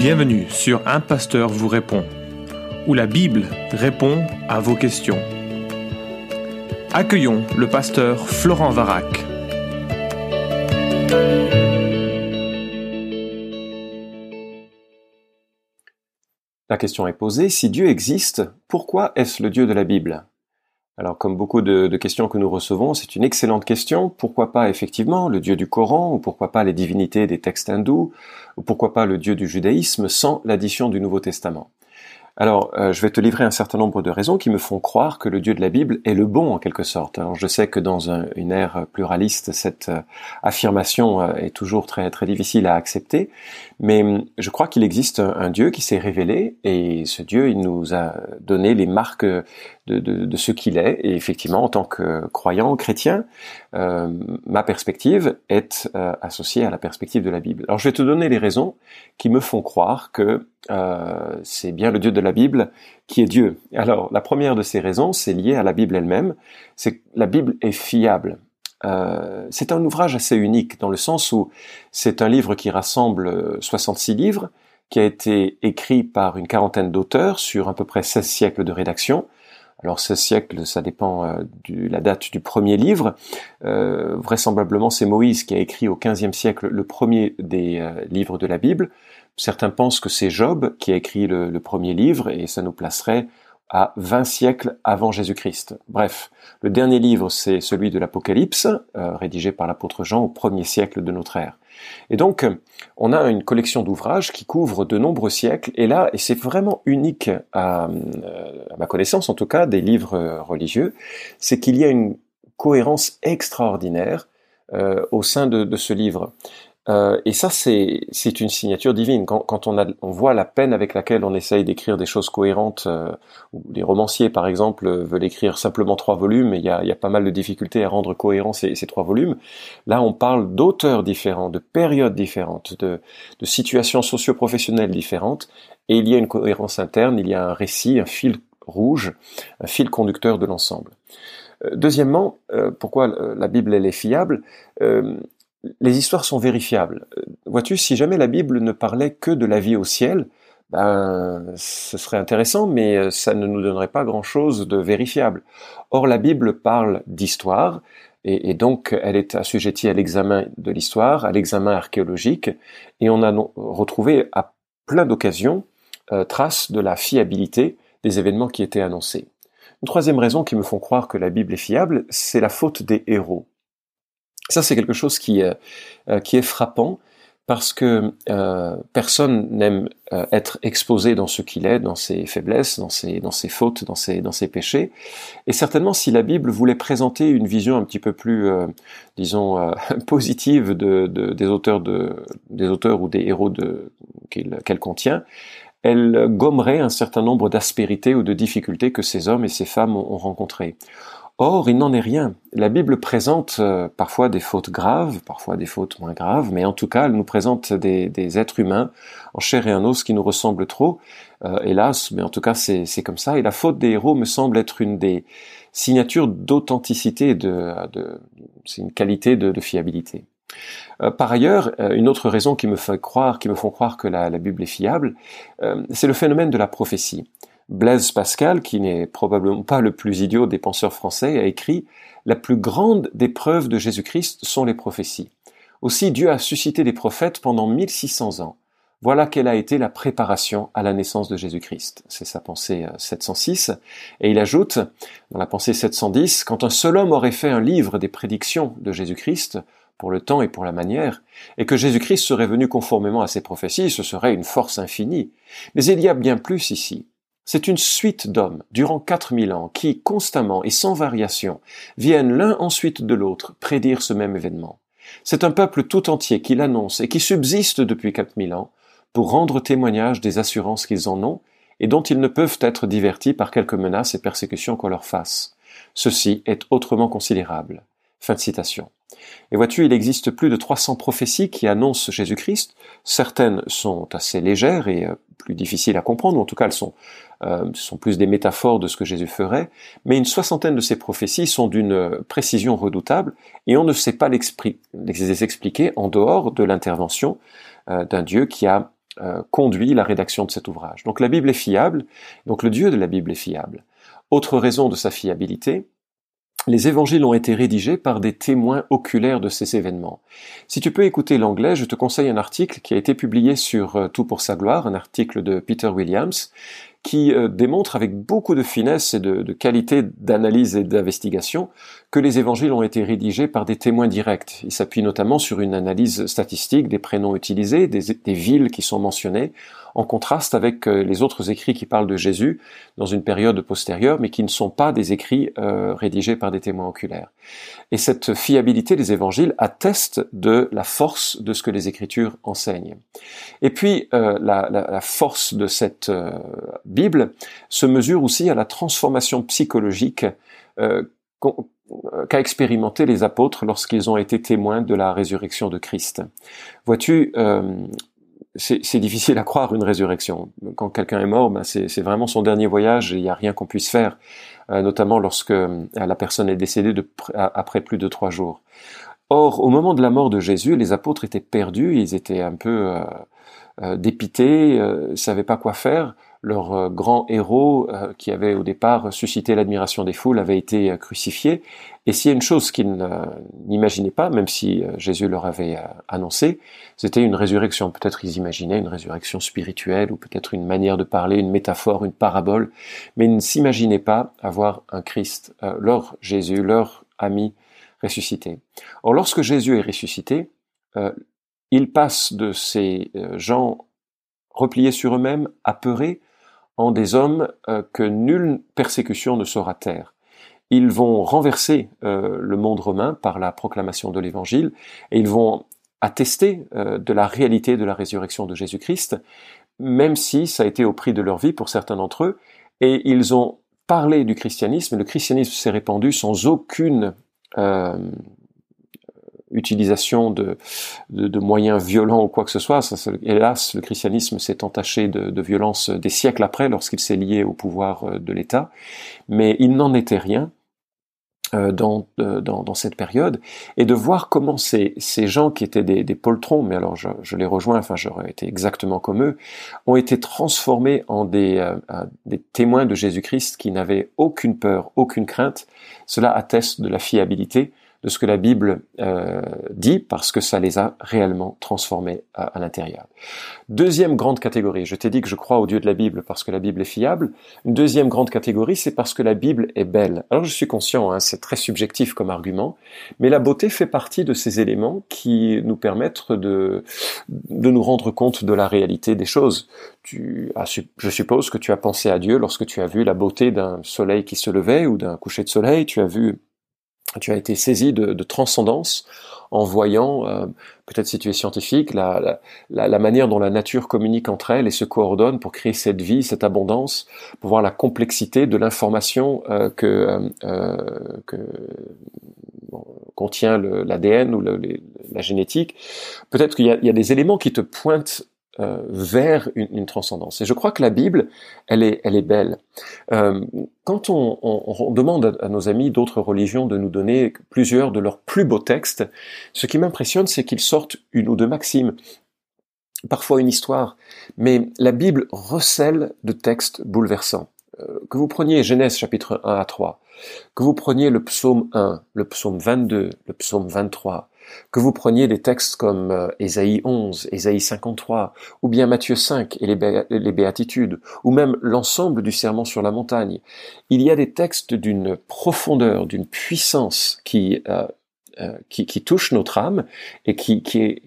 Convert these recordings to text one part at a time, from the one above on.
Bienvenue sur Un Pasteur vous répond, où la Bible répond à vos questions. Accueillons le pasteur Florent Varac. La question est posée, si Dieu existe, pourquoi est-ce le Dieu de la Bible? Alors, comme beaucoup de, questions que nous recevons, c'est une excellente question. Pourquoi pas effectivement le Dieu du Coran, ou pourquoi pas les divinités des textes hindous, ou pourquoi pas le Dieu du judaïsme sans l'addition du Nouveau Testament? Alors, euh, je vais te livrer un certain nombre de raisons qui me font croire que le Dieu de la Bible est le bon en quelque sorte. Alors, je sais que dans une ère pluraliste, cette euh, affirmation euh, est toujours très très difficile à accepter, mais hum, je crois qu'il existe un, Dieu qui s'est révélé et ce Dieu, il nous a donné les marques de, ce qu'il est. Et effectivement, en tant que croyant chrétien, ma perspective est associée à la perspective de la Bible. Alors, je vais te donner les raisons qui me font croire que euh, c'est bien le Dieu de la Bible qui est Dieu. Alors, la première de ces raisons, c'est lié à la Bible elle-même, c'est que la Bible est fiable. Euh, c'est un ouvrage assez unique dans le sens où c'est un livre qui rassemble 66 livres, qui a été écrit par une quarantaine d'auteurs sur à peu près 16 siècles de rédaction. Alors 16 siècles, ça dépend euh, de la date du premier livre. Euh, vraisemblablement, c'est Moïse qui a écrit au 15e siècle le premier des livres de la Bible. Certains pensent que c'est Job qui a écrit le, premier livre et ça nous placerait à 20 siècles avant Jésus-Christ. Bref, le dernier livre, c'est celui de l'Apocalypse, euh, rédigé par l'apôtre Jean au premier siècle de notre ère. Et donc, on a une collection d'ouvrages qui couvre de nombreux siècles, et là, et c'est vraiment unique à, euh, ma connaissance, en tout cas, des livres religieux, c'est qu'il y a une cohérence extraordinaire euh, au sein de, ce livre. Euh, et ça, c'est une signature divine. Quand, quand on, a, on, voit la peine avec laquelle on essaye d'écrire des choses cohérentes, euh, les romanciers, par exemple, veulent écrire simplement trois volumes, et il y a, y a, pas mal de difficultés à rendre cohérents ces, ces trois volumes. Là, on parle d'auteurs différents, de périodes différentes, de, de situations socio-professionnelles différentes, et il y a une cohérence interne, il y a un récit, un fil rouge, un fil conducteur de l'ensemble. Euh, deuxièmement, pourquoi la Bible elle est fiable? Les histoires sont vérifiables. Euh, vois-tu, si jamais la Bible ne parlait que de la vie au ciel, ben, ce serait intéressant, mais euh, ça ne nous donnerait pas grand-chose de vérifiable. Or, la Bible parle d'histoire, et, donc elle est assujettie à l'examen de l'histoire, à l'examen archéologique, et on a retrouvé à plein d'occasions euh, traces de la fiabilité des événements qui étaient annoncés. Une troisième raison qui me font croire que la Bible est fiable, c'est la faute des héros. Ça, c'est quelque chose qui, euh, est frappant parce que euh, personne n'aime euh, être exposé dans ce qu'il est, dans ses faiblesses, dans ses, fautes, dans ses, péchés. Et certainement, si la Bible voulait présenter une vision un petit peu plus, disons, positive de, de, des auteurs ou des héros qu'elle contient, elle gommerait un certain nombre d'aspérités ou de difficultés que ces hommes et ces femmes ont, ont rencontrées. Or, il n'en est rien. La Bible présente euh, parfois des fautes graves, parfois des fautes moins graves, mais en tout cas, elle nous présente des, êtres humains en chair et en os qui nous ressemblent trop, euh, hélas, mais en tout cas, c'est comme ça. Et la faute des héros me semble être une des signatures d'authenticité, de, c'est une qualité de, fiabilité. Euh, par ailleurs, une autre raison qui me fait croire, qui me font croire que la Bible est fiable, c'est le phénomène de la prophétie. Blaise Pascal, qui n'est probablement pas le plus idiot des penseurs français, a écrit La plus grande des preuves de Jésus-Christ sont les prophéties. Aussi Dieu a suscité des prophètes pendant 1600 ans. Voilà quelle a été la préparation à la naissance de Jésus-Christ. C'est sa pensée 706. Euh, Et il ajoute, dans la pensée 710, quand un seul homme aurait fait un livre des prédictions de Jésus-Christ, pour le temps et pour la manière, et que Jésus-Christ serait venu conformément à ses prophéties, ce serait une force infinie. Mais il y a bien plus ici. C'est une suite d'hommes, durant quatre mille ans, qui, constamment et sans variation, viennent l'un ensuite de l'autre prédire ce même événement. C'est un peuple tout entier qui l'annonce et qui subsiste depuis quatre mille ans pour rendre témoignage des assurances qu'ils en ont et dont ils ne peuvent être divertis par quelques menaces et persécutions qu'on leur fasse. Ceci est autrement considérable. Fin de citation. Et vois-tu, il existe plus de 300 prophéties qui annoncent Jésus-Christ. Certaines sont assez légères et euh, plus difficiles à comprendre, ou en tout cas elles sont, euh, sont plus des métaphores de ce que Jésus ferait, mais une soixantaine de ces prophéties sont d'une précision redoutable et on ne sait pas les expliquer en dehors de l'intervention euh, d'un Dieu qui a conduit la rédaction de cet ouvrage. Donc la Bible est fiable, donc le Dieu de la Bible est fiable. Autre raison de sa fiabilité, les évangiles ont été rédigés par des témoins oculaires de ces événements. Si tu peux écouter l'anglais, je te conseille un article qui a été publié sur euh, Tout pour sa gloire, un article de Peter Williams, qui euh, démontre avec beaucoup de finesse et de, qualité d'analyse et d'investigation que les évangiles ont été rédigés par des témoins directs. Il s'appuie notamment sur une analyse statistique des prénoms utilisés, des villes qui sont mentionnées, en contraste avec euh, les autres écrits qui parlent de Jésus dans une période postérieure, mais qui ne sont pas des écrits euh, rédigés par des témoins oculaires. Et cette fiabilité des évangiles atteste de la force de ce que les Écritures enseignent. Et puis, la, force de cette Bible se mesure aussi à la transformation psychologique qu'a expérimenté les apôtres lorsqu'ils ont été témoins de la résurrection de Christ. Vois-tu, c'est difficile à croire une résurrection. Quand quelqu'un est mort, ben c'est vraiment son dernier voyage et il n'y a rien qu'on puisse faire, euh, notamment lorsque euh, la personne est décédée après plus de trois jours. Or, au moment de la mort de Jésus, les apôtres étaient perdus, ils étaient un peu euh, dépités, ne savaient pas quoi faire leur euh, grand héros euh, qui avait au départ suscité l'admiration des foules avait été euh, crucifié. Et s'il y a une chose qu'ils n'imaginaient pas, même si Jésus leur avait annoncé, c'était une résurrection. Peut-être ils imaginaient une résurrection spirituelle ou peut-être une manière de parler, une métaphore, une parabole, mais ils ne s'imaginaient pas avoir un Christ, leur Jésus, leur ami ressuscité. Or lorsque Jésus est ressuscité, il passe de ces gens repliés sur eux-mêmes, apeurés, en des hommes euh, que nulle persécution ne saura taire. Ils vont renverser euh, le monde romain par la proclamation de l'Évangile et ils vont attester euh, de la réalité de la résurrection de Jésus-Christ, même si ça a été au prix de leur vie pour certains d'entre eux, et ils ont parlé du christianisme, et le christianisme s'est répandu sans aucune utilisation de, de, moyens violents ou quoi que ce soit. Ça, hélas, le christianisme s'est entaché de, de violence des siècles après lorsqu'il s'est lié au pouvoir euh, de l'État, mais il n'en était rien. Euh, dans, euh, dans, dans, cette période, et de voir comment ces, ces gens qui étaient des, des poltrons, mais alors je, je, les rejoins, enfin j'aurais été exactement comme eux, ont été transformés en des, des témoins de Jésus-Christ qui n'avaient aucune peur, aucune crainte. Cela atteste de la fiabilité de ce que la Bible euh, dit parce que ça les a réellement transformés à, l'intérieur. Deuxième grande catégorie, je t'ai dit que je crois au Dieu de la Bible parce que la Bible est fiable. Une deuxième grande catégorie, c'est parce que la Bible est belle. Alors je suis conscient, hein, c'est très subjectif comme argument, mais la beauté fait partie de ces éléments qui nous permettent de, de nous rendre compte de la réalité des choses. Tu je suppose que tu as pensé à Dieu lorsque tu as vu la beauté d'un soleil qui se levait ou d'un coucher de soleil, tu as vu tu as été saisi de, de transcendance en voyant, euh, peut-être si tu es scientifique, la, la, la, manière dont la nature communique entre elles et se coordonne pour créer cette vie, cette abondance, pour voir la complexité de l'information euh, que, euh, euh que contient l'ADN ou la génétique. Peut-être qu'il y, y, a des éléments qui te pointent euh, vers une, transcendance. Et je crois que la Bible, elle est, elle est belle. Euh, quand on, demande à, nos amis d'autres religions de nous donner plusieurs de leurs plus beaux textes, ce qui m'impressionne, c'est qu'ils sortent une ou deux maximes, parfois une histoire, mais la Bible recèle de textes bouleversants. Euh, que vous preniez Genèse chapitre 1 à 3, que vous preniez le psaume 1, le psaume 22, le psaume 23, que vous preniez des textes comme euh, Ésaïe 11, Ésaïe 53, ou bien Matthieu 5 et les, béatitudes, ou même l'ensemble du serment sur la montagne, il y a des textes d'une profondeur, d'une puissance qui, euh, euh, qui, qui touchent notre âme et qui, qui,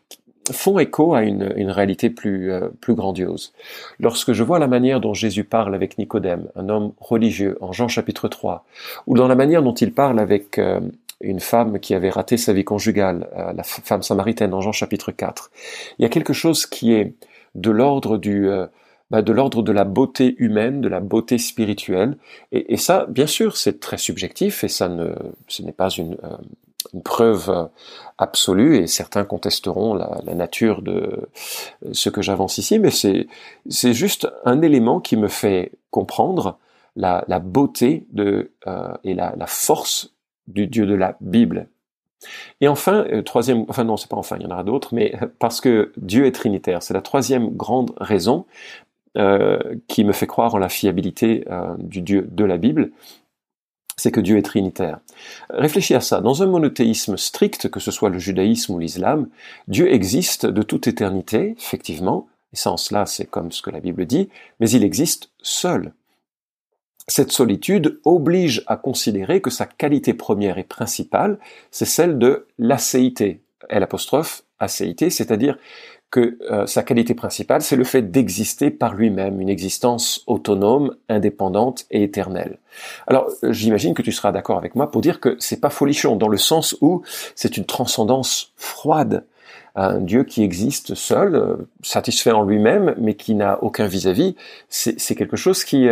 font écho à une, une réalité plus, plus grandiose. Lorsque je vois la manière dont Jésus parle avec Nicodème, un homme religieux, en Jean chapitre 3, ou dans la manière dont il parle avec une femme qui avait raté sa vie conjugale, euh, la femme samaritaine en Jean chapitre 4. Il y a quelque chose qui est de l'ordre du euh, bah, de l'ordre de la beauté humaine, de la beauté spirituelle, et, ça, bien sûr, c'est très subjectif et ça ne, ce n'est pas une, euh, preuve absolue et certains contesteront la, nature de ce que j'avance ici, mais c'est c'est juste un élément qui me fait comprendre la, beauté de et la, la force du Dieu de la Bible. Et enfin, euh, troisième, enfin non, c'est pas enfin, il y en aura d'autres, mais parce que Dieu est trinitaire, c'est la troisième grande raison euh, qui me fait croire en la fiabilité euh, du Dieu de la Bible, c'est que Dieu est trinitaire. Réfléchis à ça. Dans un monothéisme strict, que ce soit le judaïsme ou l'islam, Dieu existe de toute éternité, effectivement, et ça en cela c'est comme ce que la Bible dit, mais il existe seul. Cette solitude oblige à considérer que sa qualité première et principale, c'est celle de l'acéité, L apostrophe, acéité, c'est-à-dire que euh, sa qualité principale, c'est le fait d'exister par lui-même, une existence autonome, indépendante et éternelle. Alors, euh, j'imagine que tu seras d'accord avec moi pour dire que c'est pas folichon, dans le sens où c'est une transcendance froide, un Dieu qui existe seul, euh, satisfait en lui-même, mais qui n'a aucun vis-à-vis, c'est quelque chose qui,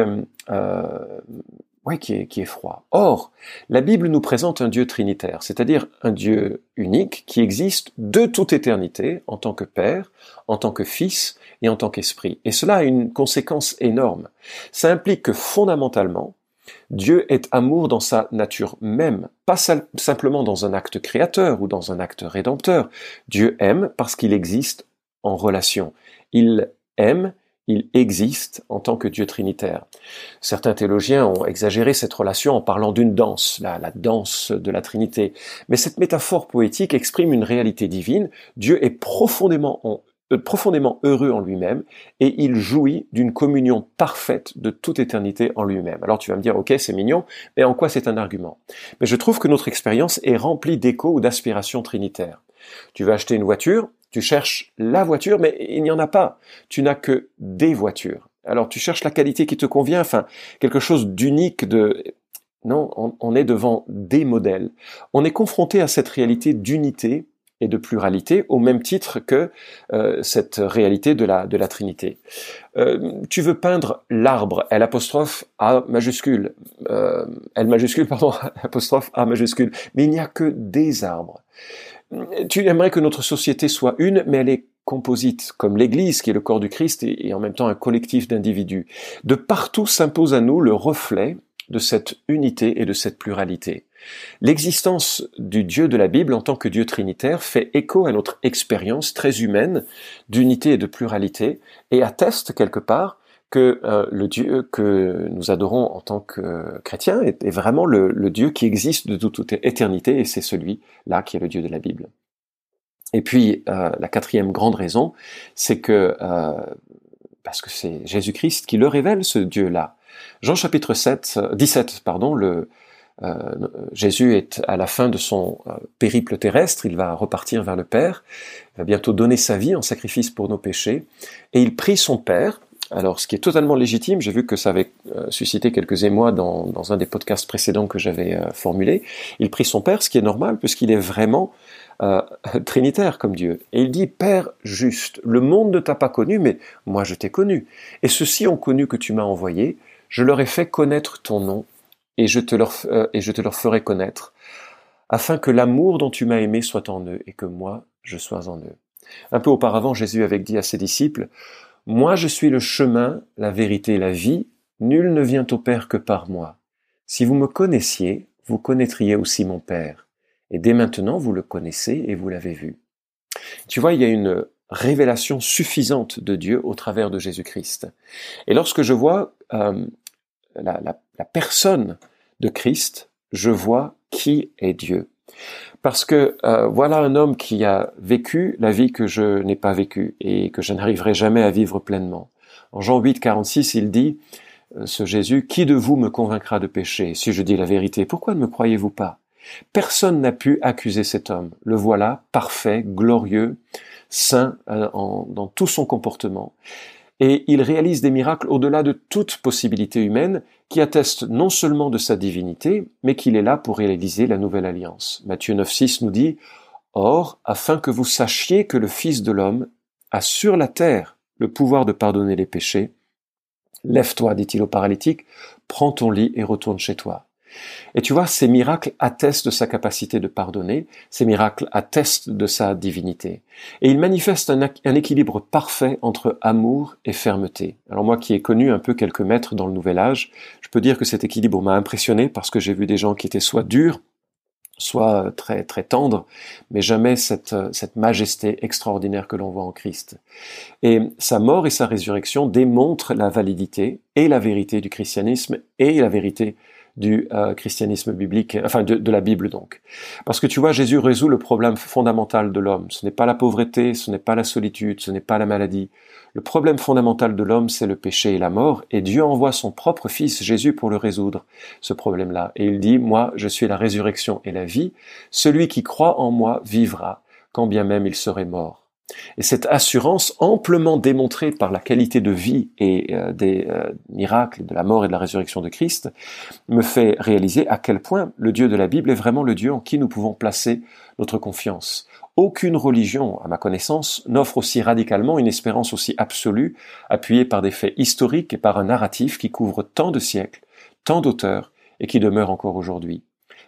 qui est, qui est froid. Or, la Bible nous présente un Dieu trinitaire, c'est-à-dire un Dieu unique qui existe de toute éternité en tant que Père, en tant que Fils et en tant qu'Esprit. Et cela a une conséquence énorme. Ça implique que fondamentalement, Dieu est amour dans sa nature même, pas simplement dans un acte créateur ou dans un acte rédempteur. Dieu aime parce qu'il existe en relation. Il aime il existe en tant que Dieu trinitaire. Certains théologiens ont exagéré cette relation en parlant d'une danse, la, danse de la Trinité. Mais cette métaphore poétique exprime une réalité divine. Dieu est profondément, euh, profondément heureux en lui-même et il jouit d'une communion parfaite de toute éternité en lui-même. Alors tu vas me dire, ok, c'est mignon, mais en quoi c'est un argument? Mais je trouve que notre expérience est remplie d'échos ou d'aspirations trinitaires. Tu vas acheter une voiture, tu cherches la voiture, mais il n'y en a pas. Tu n'as que des voitures. Alors tu cherches la qualité qui te convient, enfin quelque chose d'unique, de non, on, est devant des modèles. On est confronté à cette réalité d'unité et de pluralité au même titre que euh, cette réalité de la, de la Trinité. Euh, tu veux peindre l'arbre, L A majuscule, euh, L majuscule, pardon, apostrophe A majuscule, mais il n'y a que des arbres tu aimerais que notre société soit une, mais elle est composite, comme l'Église, qui est le corps du Christ et, en même temps un collectif d'individus. De partout s'impose à nous le reflet de cette unité et de cette pluralité. L'existence du Dieu de la Bible en tant que Dieu trinitaire fait écho à notre expérience très humaine d'unité et de pluralité et atteste quelque part que euh, le Dieu que nous adorons en tant que chrétiens est, vraiment le, Dieu qui existe de toute éternité et c'est celui-là qui est le Dieu de la Bible. Et puis euh, la quatrième grande raison, c'est que euh, parce que c'est Jésus-Christ qui le révèle ce Dieu-là. Jean chapitre 7, 17, pardon, le, Jésus est à la fin de son périple terrestre, il va repartir vers le Père, il va bientôt donner sa vie en sacrifice pour nos péchés, et il prie son Père, alors, ce qui est totalement légitime, j'ai vu que ça avait euh, suscité quelques émois dans, un des podcasts précédents que j'avais euh, formulé. Il prie son Père, ce qui est normal, puisqu'il est vraiment euh, trinitaire comme Dieu. Et il dit, Père juste, le monde ne t'a pas connu, mais moi je t'ai connu. Et ceux-ci ont connu que tu m'as envoyé, je leur ai fait connaître ton nom, et je te leur, et je te leur ferai connaître, afin que l'amour dont tu m'as aimé soit en eux, et que moi je sois en eux. Un peu auparavant, Jésus avait dit à ses disciples, moi je suis le chemin, la vérité et la vie, nul ne vient au Père que par moi. Si vous me connaissiez, vous connaîtriez aussi mon Père. Et dès maintenant, vous le connaissez et vous l'avez vu. Tu vois, il y a une révélation suffisante de Dieu au travers de Jésus-Christ. Et lorsque je vois euh, la personne de Christ, je vois qui est Dieu. Parce que euh, voilà un homme qui a vécu la vie que je n'ai pas vécue et que je n'arriverai jamais à vivre pleinement. En Jean 8, 46, il dit, euh, ce Jésus, qui de vous me convaincra de pécher si je dis la vérité? Pourquoi ne me croyez-vous pas? Personne n'a pu accuser cet homme. Le voilà, parfait, glorieux, saint euh, dans tout son comportement et il réalise des miracles au-delà de toute possibilité humaine qui attestent non seulement de sa divinité, mais qu'il est là pour réaliser la nouvelle alliance. Matthieu 9.6 nous dit Or, afin que vous sachiez que le Fils de l'homme a sur la terre le pouvoir de pardonner les péchés, lève-toi, dit-il au paralytique, prends ton lit et retourne chez toi. Et tu vois, ces miracles attestent de sa capacité de pardonner, ces miracles attestent de sa divinité. Et il manifeste un, équilibre parfait entre amour et fermeté. Alors moi qui ai connu un peu quelques maîtres dans le Nouvel Âge, je peux dire que cet équilibre m'a impressionné parce que j'ai vu des gens qui étaient soit durs, soit très très tendre, mais jamais cette, cette majesté extraordinaire que l'on voit en Christ. Et sa mort et sa résurrection démontrent la validité et la vérité du christianisme et la vérité du euh, christianisme biblique, enfin de, de, la Bible donc. Parce que tu vois, Jésus résout le problème fondamental de l'homme. Ce n'est pas la pauvreté, ce n'est pas la solitude, ce n'est pas la maladie. Le problème fondamental de l'homme, c'est le péché et la mort, et Dieu envoie son propre Fils Jésus pour le résoudre, ce problème-là. Et il dit, moi, je suis la résurrection et la vie, celui qui croit en moi vivra, quand bien même il serait mort. Et cette assurance, amplement démontrée par la qualité de vie et euh, des euh, miracles de la mort et de la résurrection de Christ, me fait réaliser à quel point le Dieu de la Bible est vraiment le Dieu en qui nous pouvons placer notre confiance. Aucune religion, à ma connaissance, n'offre aussi radicalement une espérance aussi absolue, appuyée par des faits historiques et par un narratif qui couvre tant de siècles, tant d'auteurs, et qui demeure encore aujourd'hui.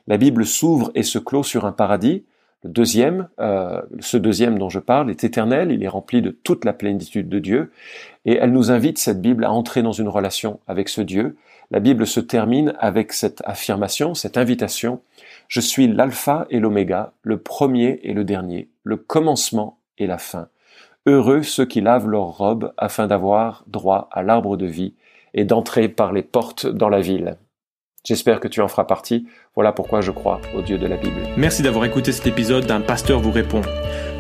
La Bible s'ouvre et se clôt sur un paradis, le deuxième, euh, ce deuxième dont je parle est éternel, il est rempli de toute la plénitude de Dieu, et elle nous invite, cette Bible, à entrer dans une relation avec ce Dieu. La Bible se termine avec cette affirmation, cette invitation, Je suis l'alpha et l'oméga, le premier et le dernier, le commencement et la fin. Heureux ceux qui lavent leurs robes afin d'avoir droit à l'arbre de vie et d'entrer par les portes dans la ville. J'espère que tu en feras partie. Voilà pourquoi je crois au Dieu de la Bible. Merci d'avoir écouté cet épisode d'un pasteur vous répond.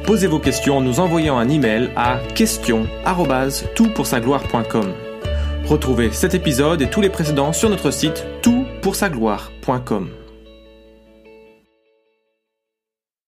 Posez vos questions en nous envoyant un email à question@toutpoursagloire.com. Retrouvez cet épisode et tous les précédents sur notre site toutpoursagloire.com.